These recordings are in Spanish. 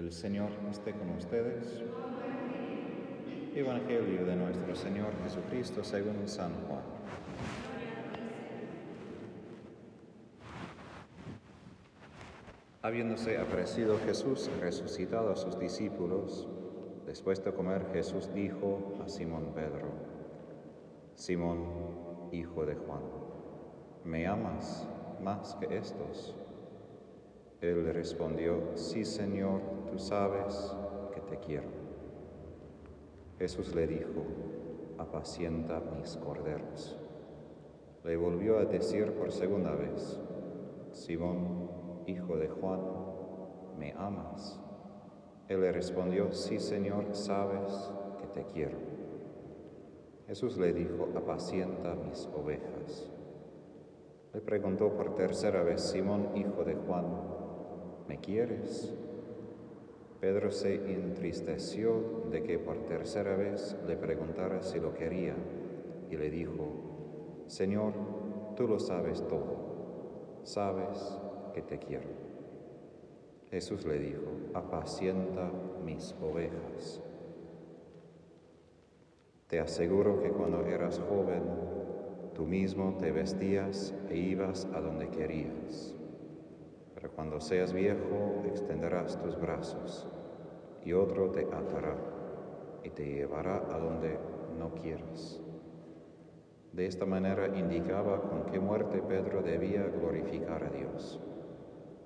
El Señor esté con ustedes. Evangelio de nuestro Señor Jesucristo según San Juan. Habiéndose aparecido Jesús resucitado a sus discípulos, después de comer Jesús dijo a Simón Pedro, Simón, hijo de Juan, ¿me amas más que estos? Él le respondió, sí Señor, tú sabes que te quiero. Jesús le dijo, apacienta mis corderos. Le volvió a decir por segunda vez, Simón, hijo de Juan, ¿me amas? Él le respondió, sí Señor, sabes que te quiero. Jesús le dijo, apacienta mis ovejas. Le preguntó por tercera vez, Simón, hijo de Juan, ¿me quieres? Pedro se entristeció de que por tercera vez le preguntara si lo quería y le dijo, Señor, tú lo sabes todo, sabes que te quiero. Jesús le dijo, apacienta mis ovejas. Te aseguro que cuando eras joven, tú mismo te vestías e ibas a donde querías pero cuando seas viejo extenderás tus brazos y otro te atará y te llevará a donde no quieras. De esta manera indicaba con qué muerte Pedro debía glorificar a Dios.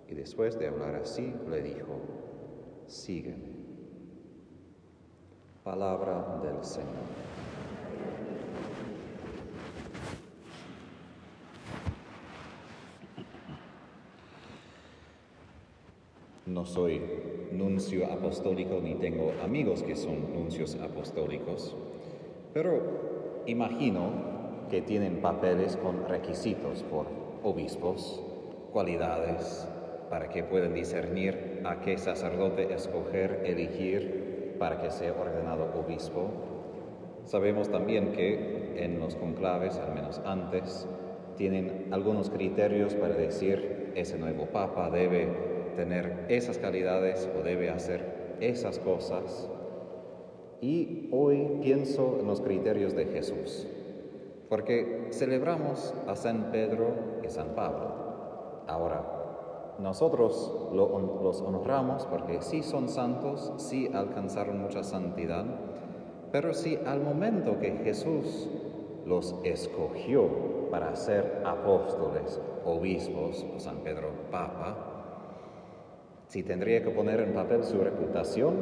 Y después de hablar así, le dijo, sígueme. Palabra del Señor. No soy nuncio apostólico ni tengo amigos que son nuncios apostólicos, pero imagino que tienen papeles con requisitos por obispos, cualidades, para que puedan discernir a qué sacerdote escoger, elegir para que sea ordenado obispo. Sabemos también que en los conclaves, al menos antes, tienen algunos criterios para decir ese nuevo papa debe tener esas calidades o debe hacer esas cosas. Y hoy pienso en los criterios de Jesús, porque celebramos a San Pedro y San Pablo. Ahora, nosotros los honramos porque sí son santos, sí alcanzaron mucha santidad, pero si al momento que Jesús los escogió para ser apóstoles, obispos, o San Pedro Papa, si tendría que poner en papel su reputación,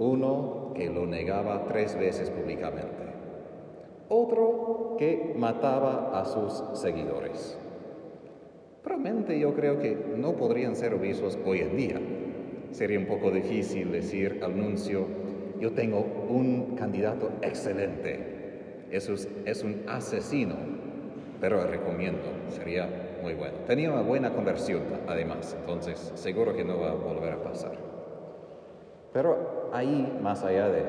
uno que lo negaba tres veces públicamente, otro que mataba a sus seguidores. Probablemente yo creo que no podrían ser obispos hoy en día. Sería un poco difícil decir al nuncio, yo tengo un candidato excelente, eso es un asesino, pero recomiendo, sería muy bueno. Tenía una buena conversión, además, entonces seguro que no va a volver a pasar. Pero ahí, más allá de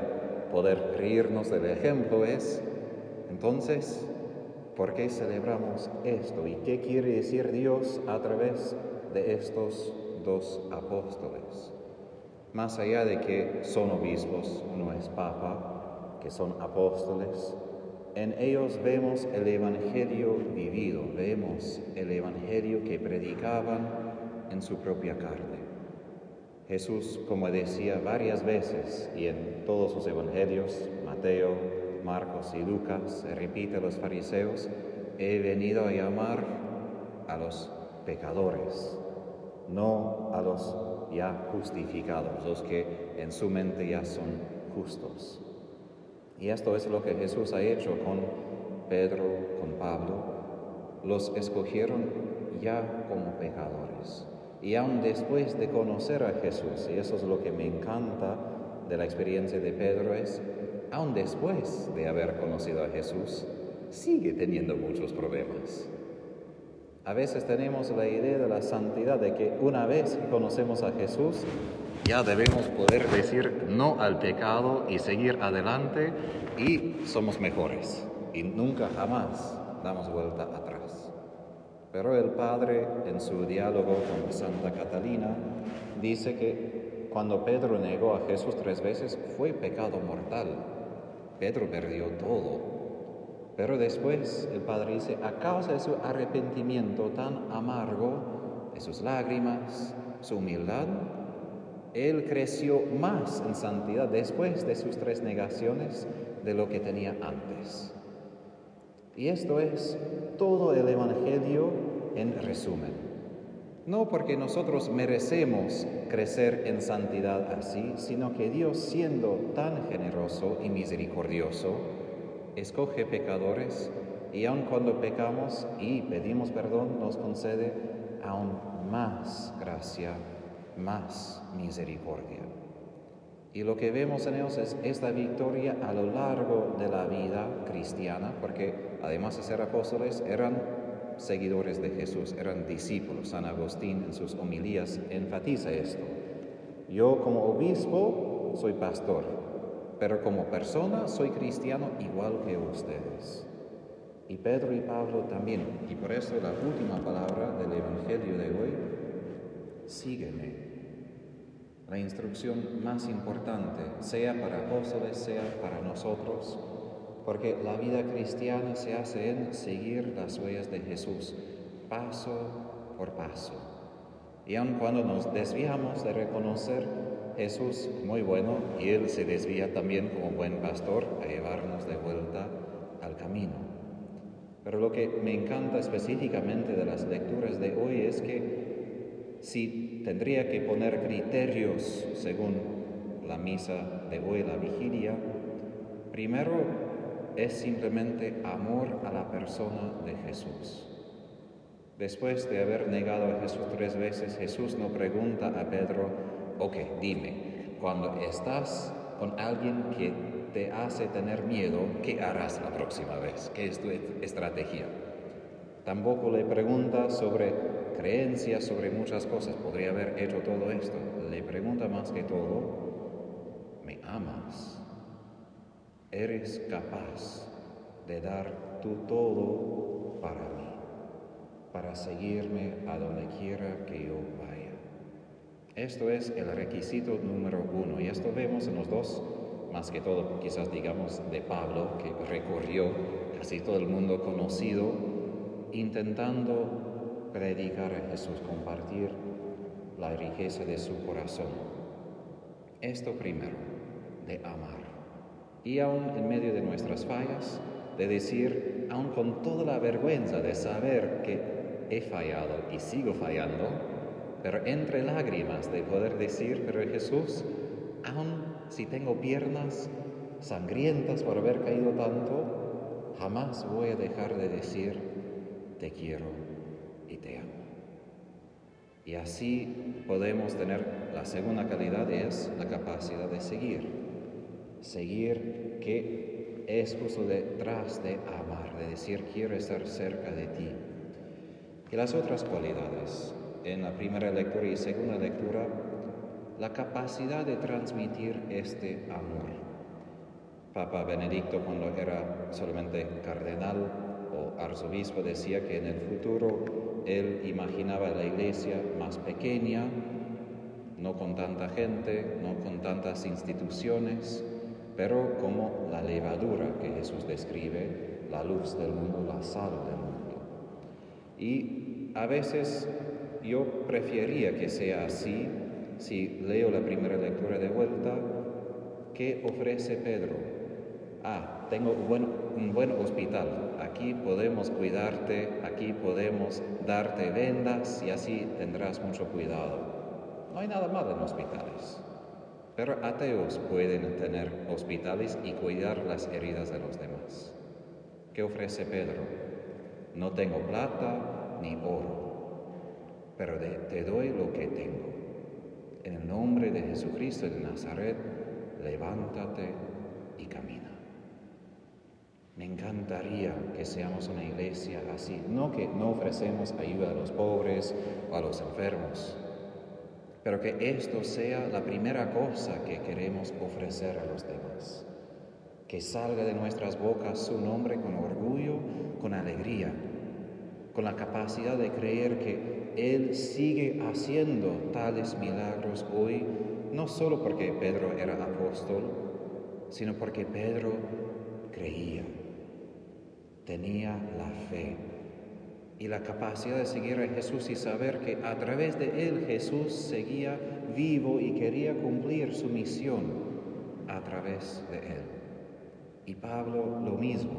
poder reírnos del ejemplo, es, entonces, ¿por qué celebramos esto? ¿Y qué quiere decir Dios a través de estos dos apóstoles? Más allá de que son obispos, uno es papa, que son apóstoles, en ellos vemos el Evangelio vivido, vemos el Evangelio que predicaban en su propia carne. Jesús, como decía varias veces y en todos sus evangelios, Mateo, Marcos y Lucas, repite a los fariseos, he venido a llamar a los pecadores, no a los ya justificados, los que en su mente ya son justos. Y esto es lo que Jesús ha hecho con Pedro, con Pablo. Los escogieron ya como pecadores. Y aún después de conocer a Jesús, y eso es lo que me encanta de la experiencia de Pedro, es, aún después de haber conocido a Jesús, sigue teniendo muchos problemas. A veces tenemos la idea de la santidad, de que una vez conocemos a Jesús, ya debemos poder decir no al pecado y seguir adelante y somos mejores. Y nunca jamás damos vuelta atrás. Pero el Padre en su diálogo con Santa Catalina dice que cuando Pedro negó a Jesús tres veces fue pecado mortal. Pedro perdió todo. Pero después el Padre dice, a causa de su arrepentimiento tan amargo, de sus lágrimas, su humildad, él creció más en santidad después de sus tres negaciones de lo que tenía antes. Y esto es todo el Evangelio en resumen. No porque nosotros merecemos crecer en santidad así, sino que Dios, siendo tan generoso y misericordioso, escoge pecadores y aun cuando pecamos y pedimos perdón, nos concede aún más gracia, más misericordia. Y lo que vemos en ellos es esta victoria a lo largo de la vida cristiana, porque además de ser apóstoles, eran seguidores de Jesús, eran discípulos. San Agustín en sus homilías enfatiza esto. Yo como obispo soy pastor, pero como persona soy cristiano igual que ustedes. Y Pedro y Pablo también. Y por eso la última palabra del Evangelio de hoy, sígueme. La instrucción más importante, sea para apóstoles, sea para nosotros, porque la vida cristiana se hace en seguir las huellas de Jesús, paso por paso. Y aun cuando nos desviamos de reconocer Jesús muy bueno, y Él se desvía también como buen pastor a llevarnos de vuelta al camino. Pero lo que me encanta específicamente de las lecturas de hoy es que si tendría que poner criterios según la misa de hoy, vigilia, primero es simplemente amor a la persona de Jesús. Después de haber negado a Jesús tres veces, Jesús no pregunta a Pedro, ok, dime, cuando estás con alguien que te hace tener miedo, ¿qué harás la próxima vez? ¿Qué es tu estrategia? Tampoco le pregunta sobre creencias, sobre muchas cosas. Podría haber hecho todo esto. Le pregunta más que todo, ¿me amas? eres capaz de dar tu todo para mí, para seguirme a donde quiera que yo vaya. Esto es el requisito número uno y esto vemos en los dos, más que todo quizás digamos de Pablo, que recorrió casi todo el mundo conocido, intentando predicar a Jesús, compartir la riqueza de su corazón. Esto primero, de amar y aún en medio de nuestras fallas, de decir, aún con toda la vergüenza de saber que he fallado y sigo fallando, pero entre lágrimas de poder decir, pero Jesús, aún si tengo piernas sangrientas por haber caído tanto, jamás voy a dejar de decir, te quiero y te amo. Y así podemos tener la segunda calidad, es la capacidad de seguir seguir que es justo detrás de amar, de decir quiero estar cerca de ti. Y las otras cualidades, en la primera lectura y segunda lectura, la capacidad de transmitir este amor. Papa Benedicto cuando era solamente cardenal o arzobispo decía que en el futuro él imaginaba la iglesia más pequeña, no con tanta gente, no con tantas instituciones, pero como la levadura que Jesús describe, la luz del mundo, la sal del mundo. Y a veces yo preferiría que sea así, si leo la primera lectura de vuelta, ¿qué ofrece Pedro? Ah, tengo un buen, un buen hospital, aquí podemos cuidarte, aquí podemos darte vendas y así tendrás mucho cuidado. No hay nada malo en hospitales. Pero ateos pueden tener hospitales y cuidar las heridas de los demás. ¿Qué ofrece Pedro? No tengo plata ni oro, pero te doy lo que tengo. En el nombre de Jesucristo de Nazaret, levántate. Me encantaría que seamos una iglesia así, no que no ofrecemos ayuda a los pobres o a los enfermos, pero que esto sea la primera cosa que queremos ofrecer a los demás. Que salga de nuestras bocas su nombre con orgullo, con alegría, con la capacidad de creer que Él sigue haciendo tales milagros hoy no solo porque Pedro era apóstol, sino porque Pedro creía, tenía la fe y la capacidad de seguir a Jesús y saber que a través de él Jesús seguía vivo y quería cumplir su misión a través de él. Y Pablo lo mismo,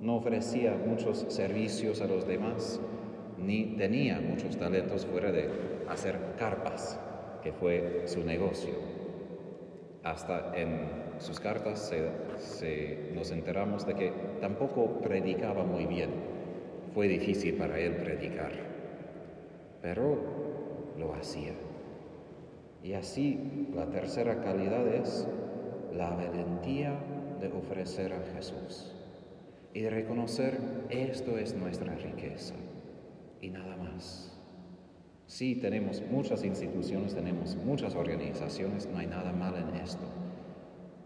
no ofrecía muchos servicios a los demás, ni tenía muchos talentos fuera de hacer carpas, que fue su negocio. Hasta en sus cartas nos enteramos de que tampoco predicaba muy bien. Fue difícil para él predicar, pero lo hacía. Y así la tercera calidad es la valentía de ofrecer a Jesús y de reconocer esto es nuestra riqueza y nada más. Sí, tenemos muchas instituciones, tenemos muchas organizaciones, no hay nada mal en esto.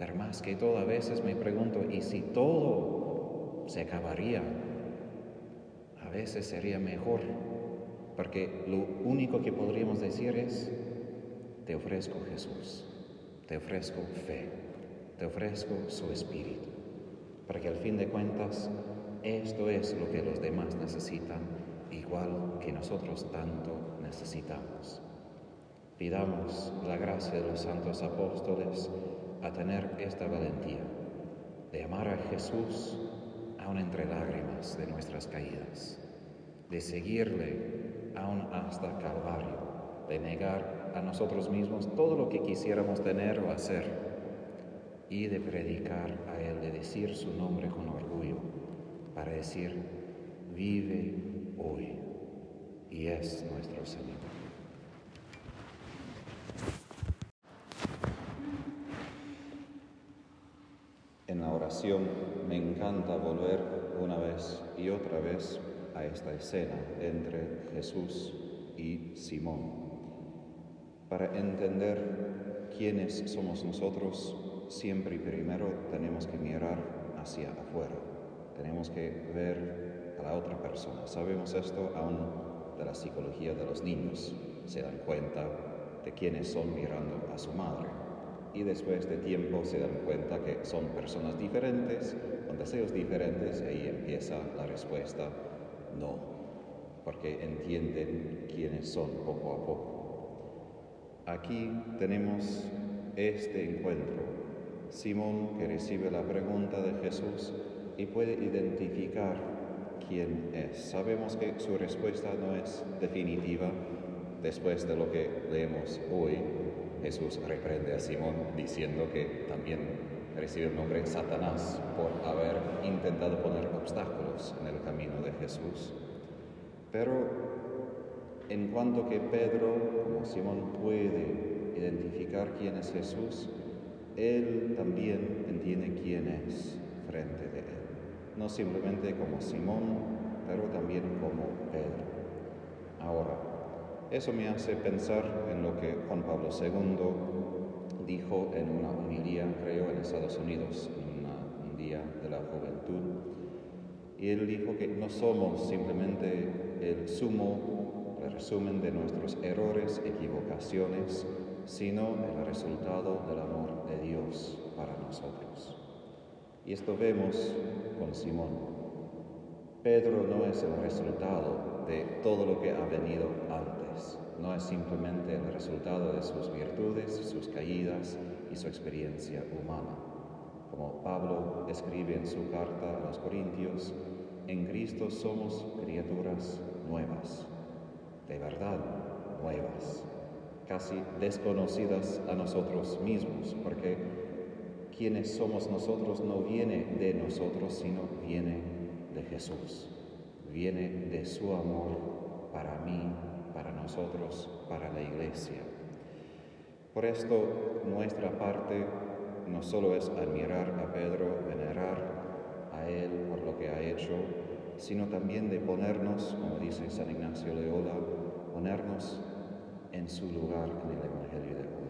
Pero más que todo, a veces me pregunto, ¿y si todo se acabaría? A veces sería mejor, porque lo único que podríamos decir es, te ofrezco Jesús, te ofrezco fe, te ofrezco su espíritu, porque al fin de cuentas esto es lo que los demás necesitan, igual que nosotros tanto necesitamos. Pidamos la gracia de los santos apóstoles a tener esta valentía de amar a Jesús aún entre lágrimas de nuestras caídas, de seguirle aún hasta Calvario, de negar a nosotros mismos todo lo que quisiéramos tener o hacer y de predicar a Él, de decir su nombre con orgullo, para decir, vive hoy y es nuestro Señor. En la oración me encanta volver una vez y otra vez a esta escena entre Jesús y Simón. Para entender quiénes somos nosotros, siempre y primero tenemos que mirar hacia afuera, tenemos que ver a la otra persona. Sabemos esto aún de la psicología de los niños, se dan cuenta de quiénes son mirando a su madre y después de tiempo se dan cuenta que son personas diferentes, con deseos diferentes, y ahí empieza la respuesta no, porque entienden quiénes son poco a poco. Aquí tenemos este encuentro. Simón que recibe la pregunta de Jesús y puede identificar quién es. Sabemos que su respuesta no es definitiva. Después de lo que leemos hoy, Jesús reprende a Simón diciendo que también recibe el nombre Satanás por haber intentado poner obstáculos en el camino de Jesús. Pero en cuanto que Pedro, como Simón, puede identificar quién es Jesús, él también entiende quién es frente de él. No simplemente como Simón, pero también como Pedro. Ahora, eso me hace pensar en lo que Juan Pablo II dijo en una homilía, creo, en Estados Unidos, en un día de la juventud. Y él dijo que no somos simplemente el sumo el resumen de nuestros errores, equivocaciones, sino el resultado del amor de Dios para nosotros. Y esto vemos con Simón. Pedro no es el resultado de todo lo que ha venido antes, no es simplemente el resultado de sus virtudes, sus caídas y su experiencia humana. Como Pablo escribe en su carta a los Corintios, en Cristo somos criaturas nuevas de verdad nuevas, casi desconocidas a nosotros mismos, porque quienes somos nosotros no viene de nosotros, sino viene de Jesús, viene de su amor para mí, para nosotros, para la iglesia. Por esto nuestra parte no solo es admirar a Pedro, venerar a él por lo que ha hecho, sino también de ponernos, como dice San Ignacio Loyola, ponernos en su lugar en el Evangelio de hoy.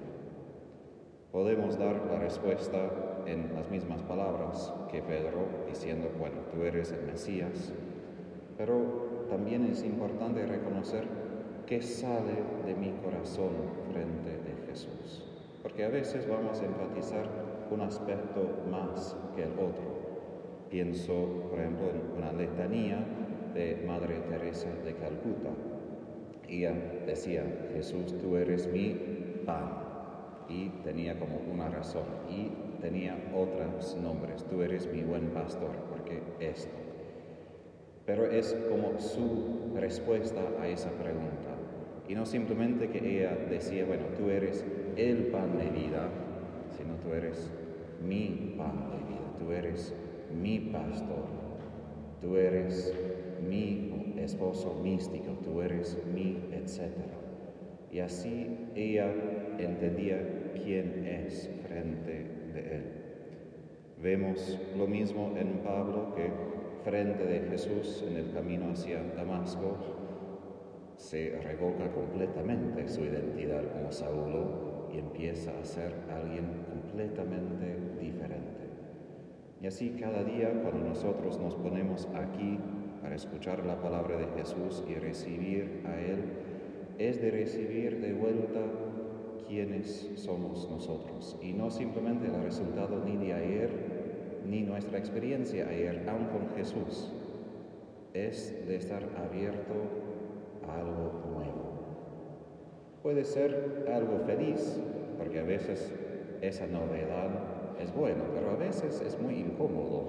Podemos dar la respuesta en las mismas palabras que Pedro, diciendo, bueno, tú eres el Mesías, pero también es importante reconocer qué sale de mi corazón frente de Jesús. porque a veces vamos a enfatizar un aspecto más que el otro. Pienso, por ejemplo, en una letanía de Madre Teresa de Calcuta. Ella decía, Jesús, tú eres mi pan. Y tenía como una razón. Y tenía otros nombres. Tú eres mi buen pastor, porque esto. Pero es como su respuesta a esa pregunta. Y no simplemente que ella decía, bueno, tú eres el pan de vida, sino tú eres mi pan de vida, tú eres mi pastor, tú eres mi esposo místico, tú eres mi, etc. Y así ella entendía quién es frente de él. Vemos lo mismo en Pablo que frente de Jesús en el camino hacia Damasco se revoca completamente su identidad como Saulo y empieza a ser alguien completamente diferente. Y así cada día cuando nosotros nos ponemos aquí para escuchar la palabra de Jesús y recibir a Él, es de recibir de vuelta quiénes somos nosotros y no simplemente el resultado ni de ayer ni nuestra experiencia ayer, aún con Jesús. Es de estar abierto a algo nuevo. Puede ser algo feliz, porque a veces esa novedad es buena, pero a veces es muy incómodo,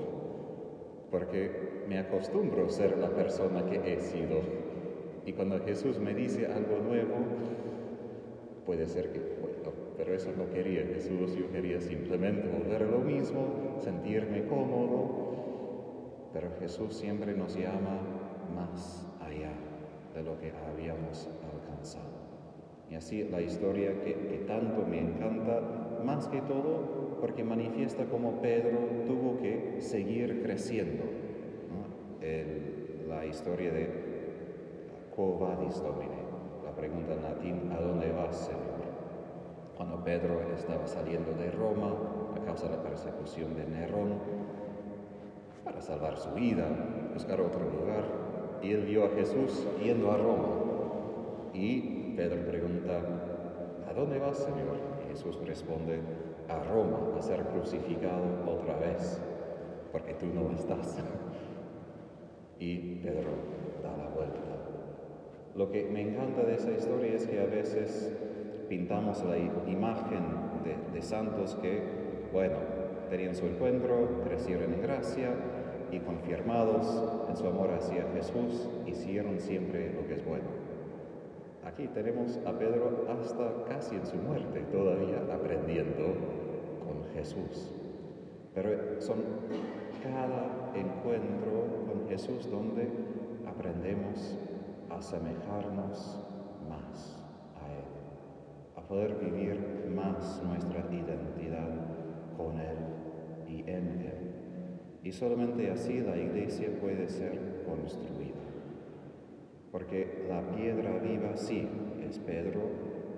porque me acostumbro a ser la persona que he sido. Y cuando Jesús me dice algo nuevo, puede ser que, bueno, pero eso no quería Jesús, yo quería simplemente volver a lo mismo, sentirme cómodo, pero Jesús siempre nos llama más allá de lo que habíamos alcanzado. Y así la historia que, tanto me encanta, más que todo porque manifiesta cómo Pedro tuvo que seguir creciendo. la historia de Quo vadis Domine? La pregunta en latín, ¿a dónde vas, Señor? Cuando Pedro estaba saliendo de Roma a causa de la persecución de Nerón, para salvar su vida, buscar otro lugar, y él vio a Jesús yendo a Roma. Y Pedro pregunta, ¿a dónde vas, Señor? Jesús responde, a Roma, a ser crucificado otra vez, porque tú no estás. Y Pedro da la vuelta. Lo que me encanta de esa historia es que a veces pintamos la imagen de, santos que, bueno, tenían su encuentro, crecieron en gracia, y confirmados en su amor hacia Jesús, hicieron siempre lo que es bueno. Aquí tenemos a Pedro hasta casi en su muerte, todavía aprendiendo con Jesús. Pero son cada encuentro con Jesús donde aprendemos a asemejarnos más poder vivir más nuestra identidad con Él y en Él. Y solamente así la iglesia puede ser construida. Porque la piedra viva sí es Pedro,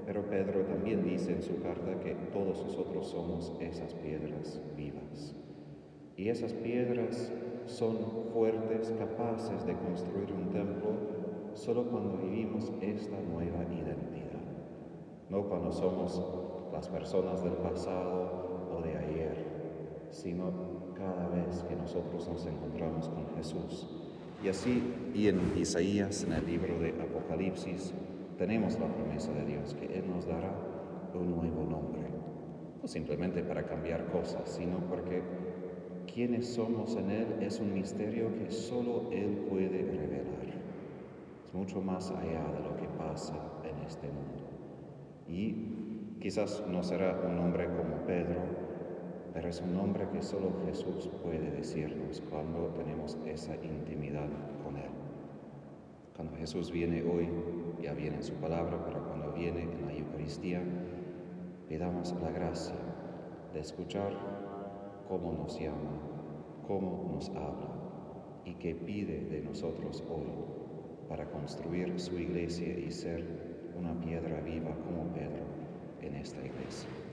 pero Pedro también dice en su carta que todos nosotros somos esas piedras vivas. Y esas piedras son fuertes, capaces de construir un templo solo cuando vivimos esta nueva identidad. No cuando somos las personas del pasado o de ayer, sino cada vez que nosotros nos encontramos con Jesús. Y así, y en Isaías, en el libro de Apocalipsis, tenemos la promesa de Dios que Él nos dará un nuevo nombre. No simplemente para cambiar cosas, sino porque quienes somos en Él es un misterio que solo Él puede revelar. Es mucho más allá de lo que pasa en este mundo. Y quizás no será un nombre como Pedro, pero es un nombre que solo Jesús puede decirnos cuando tenemos esa intimidad con Él. Cuando Jesús viene hoy, ya viene en su palabra, pero cuando viene en la Eucaristía, pidamos la gracia de escuchar cómo nos llama, cómo nos habla y qué pide de nosotros hoy para construir su iglesia y ser una piedra viva como Pedro en esta iglesia.